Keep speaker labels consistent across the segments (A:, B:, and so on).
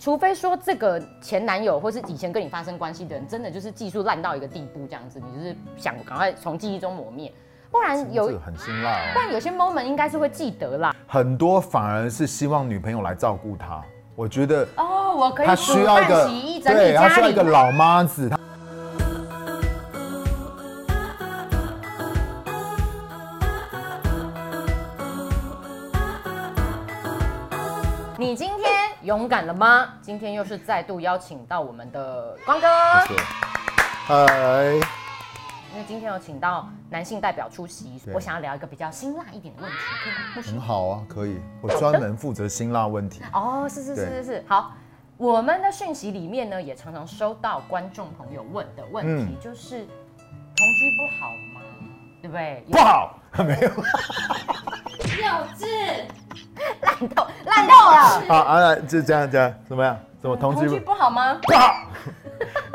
A: 除非说这个前男友或是以前跟你发生关系的人，真的就是技术烂到一个地步，这样子，你就是想赶快从记忆中磨灭，不然有
B: 这个很辛辣哦。
A: 不然有些 moment 应该是会记得啦。
B: 很多反而是希望女朋友来照顾他。我觉得
A: 哦，我可以
B: 他需要一个对，他需要一个。老妈子。他
A: 你今天勇敢了吗？今天又是再度邀请到我们的光哥，
B: 嗨，
A: 因为今天有请到男性代表出席，我想要聊一个比较辛辣一点的问题，可以吗？牧师
B: 很好啊，可以。我专门负责辛辣问题。
A: 哦，是是是是是，好。我们的讯息里面呢，也常常收到观众朋友问的问题，
B: 嗯
A: 就是同居不好吗？对不对？
B: 不好，没有
C: 幼稚，
A: 烂透烂透了。
B: 好啊，就这样这样，怎么样？怎么同
A: 同居
B: 居
A: 不好吗？
B: 不好？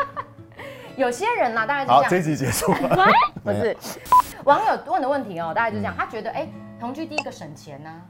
A: 有些人呢、大概
B: 好，
A: 是这样，
B: 这一集结束了。
A: 不是 网友问的问题哦，大概就这样，
B: 嗯
A: 他觉得哎、同居第一个省钱呐、哦，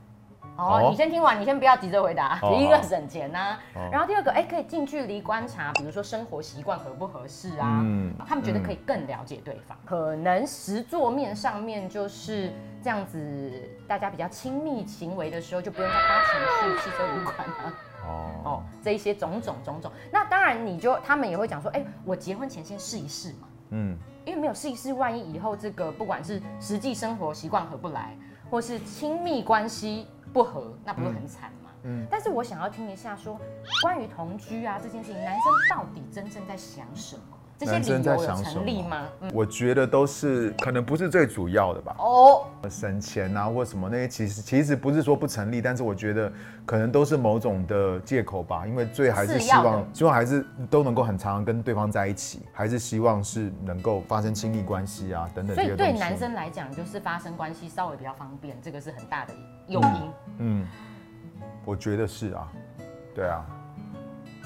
B: 哦
A: 你先听完，你先不要急着回答。
B: 哦
A: 第一个省钱呐、
B: 哦
A: 然后第二个哎、可以近距离观察，比如说生活习惯合不合适啊，
B: 嗯
A: 他们觉得可以更了解对方。可能实作面上面就是这样子，大家比较亲密行为的时候，就不用再花钱去汽车旅馆啊。
B: 哦，
A: 哦，这一些种种种种。那当然，你就他们也会讲说，哎、我结婚前先试一试嘛，
B: 嗯，
A: 因为没有试一试，万一以后这个不管是实际生活习惯合不来，或是亲密关系不合，那不是很惨吗？
B: 嗯
A: 嗯。但是我想要听一下说，关于同居啊这件事情，男生到底真正在想什么？这些理
B: 男生在
A: 由有
B: 想什么
A: 成立吗？嗯。
B: 我觉得都是可能不是最主要的吧。
A: 哦，
B: 省钱啊，或什么那些，其实其实不是说不成立，但是我觉得可能都是某种的借口吧，因为最还是希望希望还是都能够很常跟对方在一起，还是希望是能够发生亲密关系啊等等
A: 所以。对男生来讲，就是发生关系稍微比较方便，这个是很大的诱因。
B: 嗯，我觉得是啊，对啊，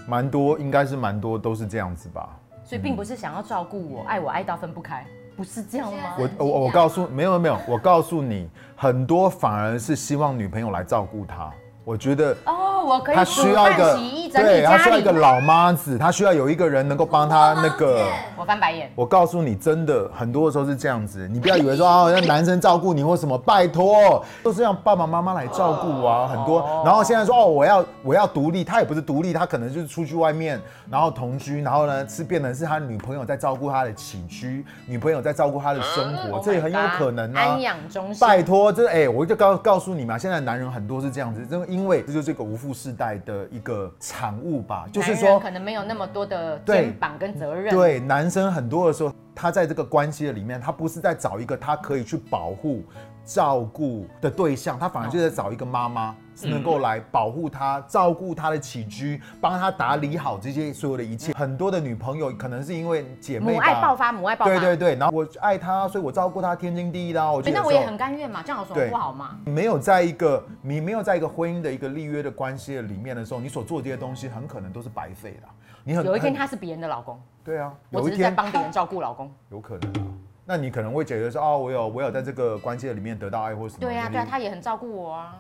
B: 蛮多应该是蛮多都是这样子吧。
A: 所以并不是想要照顾我，爱我爱到分不开，不是这样吗？
B: 我我我告诉没有没有，我告诉你，很多反而是希望女朋友来照顾他。我觉得
A: 哦，我可以
B: 他需要一个对，他
A: 家里
B: 需要一个。老妈子，他需要有一个人能够帮他那个。
A: 我翻白眼。
B: 我告诉你，真的很多的时候是这样子，你不要以为说啊，让男生照顾你或什么，拜托，都是让爸爸妈妈来照顾啊，很多。然后现在说哦，我要我要独立，他也不是独立，他可能就是出去外面，然后同居，然后呢是变成是他女朋友在照顾他的起居，女朋友在照顾他的生活
A: ，Oh
B: 这也很有可能啊。
A: 安养中心。
B: 拜托，这哎、我就告告诉你嘛，现在男人很多是这样子，这因为这就是一个无父世代的一个产物吧，就是说
A: 可能没有那么多的
B: 对
A: 肩膀跟责任。，
B: 对，男生很多的时候，他在这个关系的里面，他不是在找一个他可以去保护、照顾的对象，他反而就在找一个妈妈，是能够来保护他、照顾他的起居，帮他打理好这些所有的一切。很多的女朋友可能是因为姐妹
A: 母爱爆发，母爱爆发。
B: 对对对，然后我爱他，所以我照顾他天经地义的啊。我觉得
A: 对那我也很甘愿嘛，这样有什么
B: 对
A: 不好吗？
B: 你没有在一个你没有在一个婚姻的一个立约的关系的里面的时候，你所做这些东西很可能都是白费的。你很
A: 有一天他是别人的老公，
B: 对啊，
A: 我只是在
B: 有一天
A: 帮别人照顾老公。
B: 有可能啊。那你可能会觉得说，哦，我有我有在这个关系的里面得到爱或什么？
A: 对啊、对
B: 啊、
A: 他也很照顾我啊。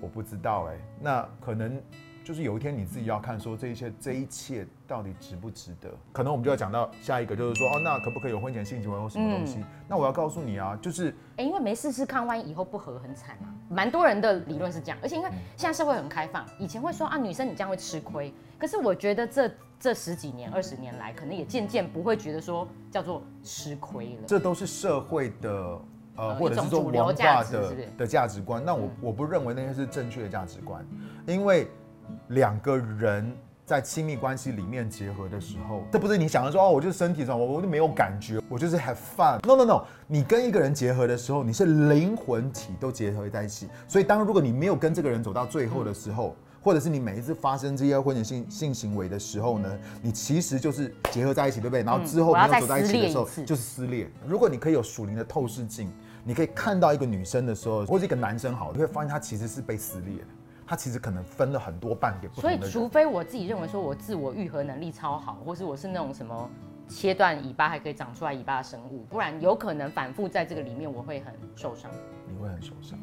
B: 我不知道哎、那可能就是有一天你自己要看说这一切这一切到底值不值得？可能我们就要讲到下一个，就是说哦，那可不可以有婚前性行为或什么东西？
A: 嗯
B: 那我要告诉你啊，就是
A: 哎、因为没试试看，万一以后不合很惨啊。蛮多人的理论是这样，而且因为现在社会很开放，以前会说啊女生你这样会吃亏，可是我觉得这这十几年、二十年来，可能也渐渐不会觉得说叫做吃亏了。
B: 这都是社会的呃，
A: 呃
B: 或者是说文化的的价值观。那我
A: 嗯
B: 我不认为那些是正确的价值观，因为两个人在亲密关系里面结合的时候，这不是你想的说哦，我就是身体上我我就没有感觉，我就是 have fun。No no no，你跟一个人结合的时候，你是灵魂体都结合在一起。所以当如果你没有跟这个人走到最后的时候，或者是你每一次发生这些婚前性性行为的时候呢，你其实就是结合在一起，对不对？然后之后没有走在一起的时候就是撕裂。如果你可以有属灵的透视镜，你可以看到一个女生的时候，或者一个男生好，你会发现他其实是被撕裂的，他其实可能分了很多半给不
A: 所以，
B: 同的人。
A: 除非我自己认为说我自我愈合能力超好，或是我是那种什么切断尾巴还可以长出来尾巴的生物，不然有可能反复在这个里面我会很受伤。
B: 你会很受伤，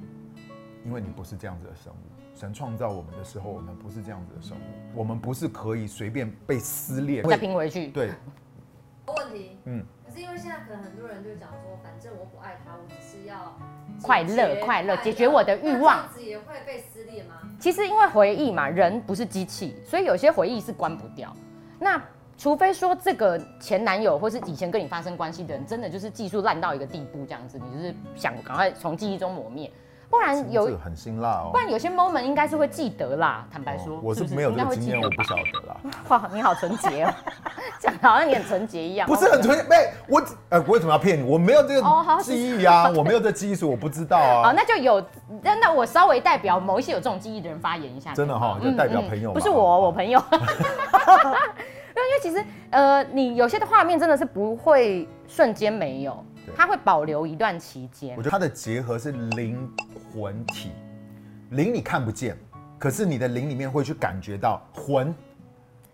B: 因为你不是这样子的生物。神创造我们的时候，我们不是这样子的生物，我们不是可以随便被撕裂。
A: 再拼回去。
B: 对，
C: 问题。
B: 嗯，
C: 可是因为现在可能很多人就讲说，反正我不爱他，我只是要
A: 快乐快乐解决我的欲望
C: 那这样子也会被？
A: 其实因为回忆嘛，人不是机器，所以有些回忆是关不掉。那除非说这个前男友或是以前跟你发生关系的人，真的就是技术烂到一个地步，这样子，你就是想赶快从记忆中磨灭，不然有
B: 很辛辣哦
A: 不。然有些 moment 应该是会记得啦。坦白说，
B: 哦我是没有这个经验，我不晓得啦。
A: 哇，你好纯洁哦，讲得好像你很纯洁一样。
B: 不是很纯洁，没我呃，我为什么要骗你？我没有这个记忆啊，我没有这技术，我不知道
A: 好，
B: 啊。
A: 那就有，那那我稍微代表某一些有这种记忆的人发言一下。
B: 真的哈，就代表朋友嘛。
A: 不是我，我朋友。因为因为其实呃，你有些的画面真的是不会瞬间没有
B: 对，
A: 它会保留一段期间。
B: 我觉。得它的结合是灵魂体，灵你看不见，可是你的灵里面会去感觉到魂，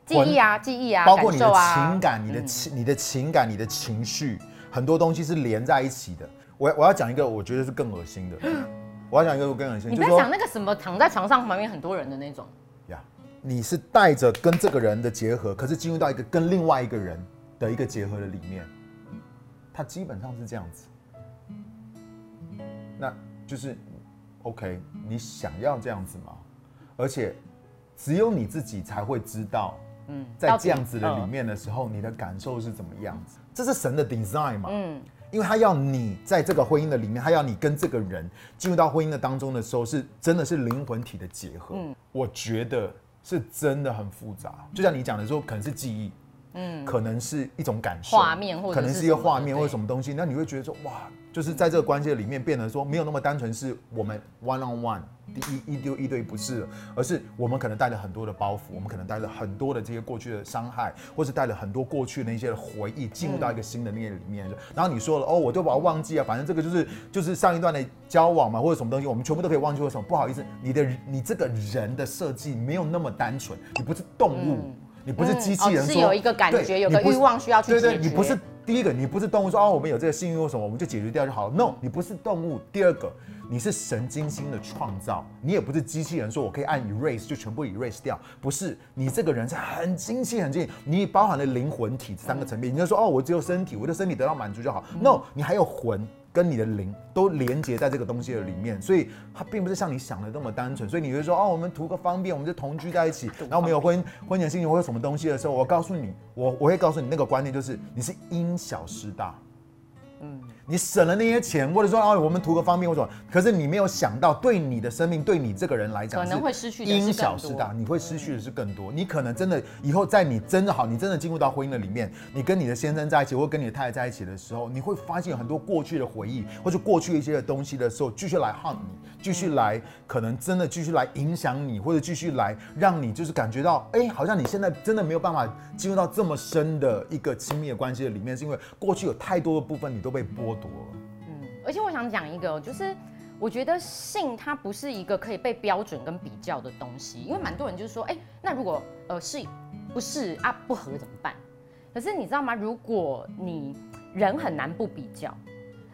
A: 记忆啊，记忆啊，
B: 包括你的
A: 感受啊。
B: 情感、你的情、你的情感、你的情绪，很多东西是连在一起的。我我要讲一个，我觉得是更恶心的。我要讲一个更恶心，
A: 你不
B: 就是说
A: 要讲那个什么躺在床上旁边很多人的那种，
B: 呀，你是带着跟这个人的结合，可是进入到一个跟另外一个人的一个结合的里面，它基本上是这样子。那就是 OK，你想要这样子吗？而且只有你自己才会知道，
A: 嗯，
B: 在这样子的里
A: 嗯
B: 面的时候，你的感受是怎么样子？这是神的 design 嘛？
A: 嗯，
B: 因为他要你在这个婚姻的里面，他要你跟这个人进入到婚姻的当中的时候，是真的是灵魂体的结合。
A: 嗯
B: 我觉得是真的很复杂。就像你讲的说，可能是记忆，
A: 嗯，
B: 可能是一种感受，
A: 画面或者
B: 可能是一个画面或者什么东西，那你会觉得说，哇，就是在这个关系的里面变得说没有那么单纯是我们 one on one 第一一对一堆不是了，而是我们可能带了很多的包袱，我们可能带了很多的这些过去的伤害，或是带了很多过去的一些回忆进入到一个新的那个里面。然后你说了，哦，我就把它忘记啊，反正这个就是就是上一段的交往嘛，或者什么东西，我们全部都可以忘记。为什么？不好意思，你的你这个人的设计没有那么单纯，你不是动物。
A: 嗯
B: 你不是机器人说，
A: 嗯哦是有一个感
B: 对
A: 觉有个欲望需要去
B: 对对，你不是第一个，你不是动物说哦，我们有这个幸运或什么，我们就解决掉就好了。No，你不是动物。第二个，你是神经心的创造，你也不是机器人，说我可以按 erase 就全部 erase 掉，不是，你这个人是很精细很精细，你包含了灵魂体三个层面。你就说哦，我只有身体，我的身体得到满足就好。No，你还有魂。跟你的灵都连接在这个东西的里面，所以它并不是像你想的那么单纯。所以你会说哦，我们图个方便，我们就同居在一起，然后我们有婚婚前性行为什么东西的时候，我告诉你，我我会告诉你那个观念就是你是因小失大。
A: 嗯
B: 你省了那些钱，或者说啊，我们图个方便或者什么，可是你没有想到，对你的生命，对你这个人来讲，
A: 可能会失去的
B: 因小失大，你会失去的是更多。你可能真的以后在你真的好，你真的进入到婚姻的里面，你跟你的先生在一起，或跟你的太太在一起的时候，你会发现有很多过去的回忆，或者过去一些的东西的时候，继续来 hunt 你，继续来可能真的继续来影响你，或者继续来让你就是感觉到，哎，好像你现在真的没有办法进入到这么深的一个亲密的关系的里面，是因为过去有太多的部分你都被剥夺了。
A: 嗯，而且我想讲一个哦，就是我觉得性它不是一个可以被标准跟比较的东西，因为蛮多人就是说，哎、那如果呃是不是啊不合怎么办？可是你知道吗？如果你人很难不比较，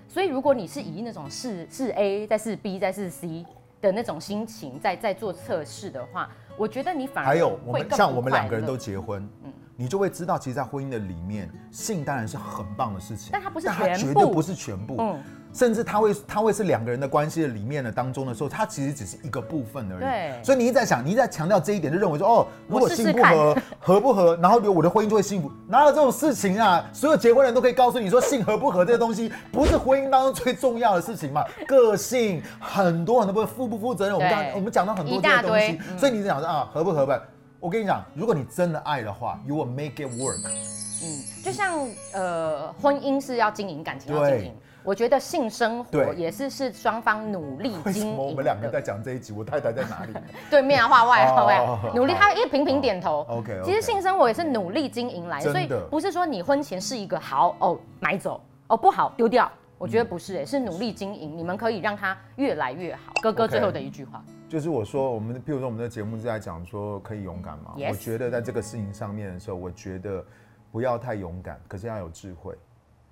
A: 所以如果你是以那种是是 A 再是 B 再是 C 的那种心情在在做测试的话，我觉得你反而
B: 还有我们像我们两个人都结婚，
A: 嗯
B: 你就会知道，其实，在婚姻的里面，性当然是很棒的事情，
A: 但它不是
B: 它
A: 全
B: 绝对
A: 部。
B: 不是全部，
A: 嗯。
B: 甚至它会它会是两个人的关系的里面的当中的时候，它其实只是一个部分而已。
A: 对。
B: 所以你一直在想，你一直在强调这一点，就认为说，哦，如果性 不合，合不合，然后我的婚姻就会幸福，哪有这种事情啊？所有结婚人都可以告诉你说，性合不合这个东西不是婚姻当中最重要的事情嘛？个性很多很多不负不负责任，我们刚我们讲到很多
A: 一
B: 这些东西。所以你讲说啊，合不合吧？我跟你讲，如果你真的爱的话，you will make it work。
A: 嗯，就像呃，婚姻是要经营，感情要经
B: 对
A: 营。我觉得性生活也是是双方努力
B: 为什
A: 经营
B: 么我们两个
A: 的。
B: 在讲这一集？我太太在哪里？
A: 对面啊，画外话外努力，
B: 好
A: 他也频频点头。
B: OK，OK
A: 其实性生活也是努力经营来，所以不是说你婚前是一个好哦买走哦不好丢掉，我觉得不是哎，是努力经营，你们可以让它越来越好。哥哥最后的一句话，
B: 就是我说，我们譬如说我们的节目是在讲说可以勇敢嘛
A: Yes
B: 我觉得在这个事情上面的时候，我觉得不要太勇敢，可是要有智慧。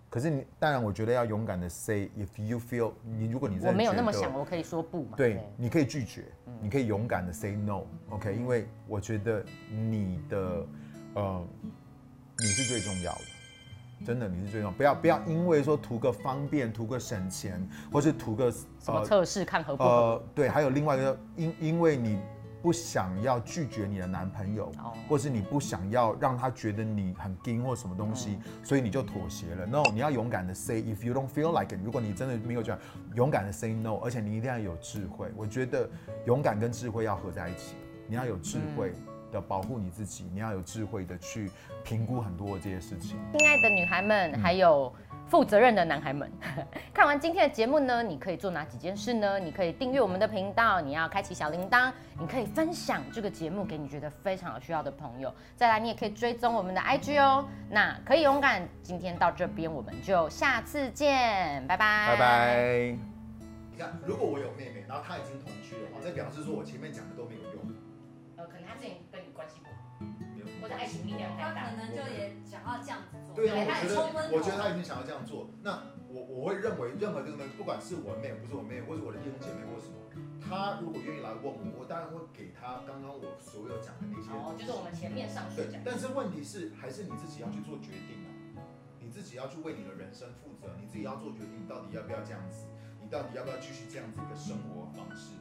B: 可是你当然，我觉得要勇敢的 say if you feel 你如果你
A: 我没有那么想，我可以说不嘛。
B: 对，你可以拒绝，你可以勇敢的 say no，OK，、因为我觉得你的呃你是最重要的。真的，你是最重要，不要不要因为说图个方便、图个省钱，或是图个
A: 什么
B: 呃
A: 测试看合不合？
B: 呃，对，还有另外一个，因因为你不想要拒绝你的男朋友，
A: 哦
B: 或是你不想要让他觉得你很硬或什么东西，所以你就妥协了。No，你要勇敢的 say if you don't feel like it。如果你真的没有这样，勇敢的 say no，而且你一定要有智慧。我觉得勇敢跟智慧要合在一起，你要有智慧的保护你自己，你要有智慧的去评估很多的这些事情。
A: 亲爱的女孩们，还有负责任的男孩们，看完今天的节目呢，你可以做哪几件事呢？你可以订阅我们的频道，你要开启小铃铛，你可以分享这个节目给你觉得非常有需要的朋友。再来，你也可以追踪我们的 IG 哦。那可以勇敢，今天到这边，我们就下次见，拜拜，
B: 拜。拜。你看，如果我有妹妹，然后她已经同居的话，那表示说我前面讲的都没有用。
A: 系不好，
B: 没有
A: 或者爱情力量
C: 他
A: 太大
C: 可。能就也想要这样子做，
B: 对啊，
C: 他
B: 我觉得，我觉得他已经想要这样做。那我我会认为，任何这个东西，不管是我妹，不是我妹，或是我的弟兄姐妹，或什么，他如果愿意来问我，我当然会给他刚刚我所有讲的那些。
A: 哦，就是我们前面上述讲，
B: 对但是问题是，还是你自己要去做决定啊，你自己要去为你的人生负责，你自己要做决定，你到底要不要这样子，你到底要不要继续这样子一个生活方式。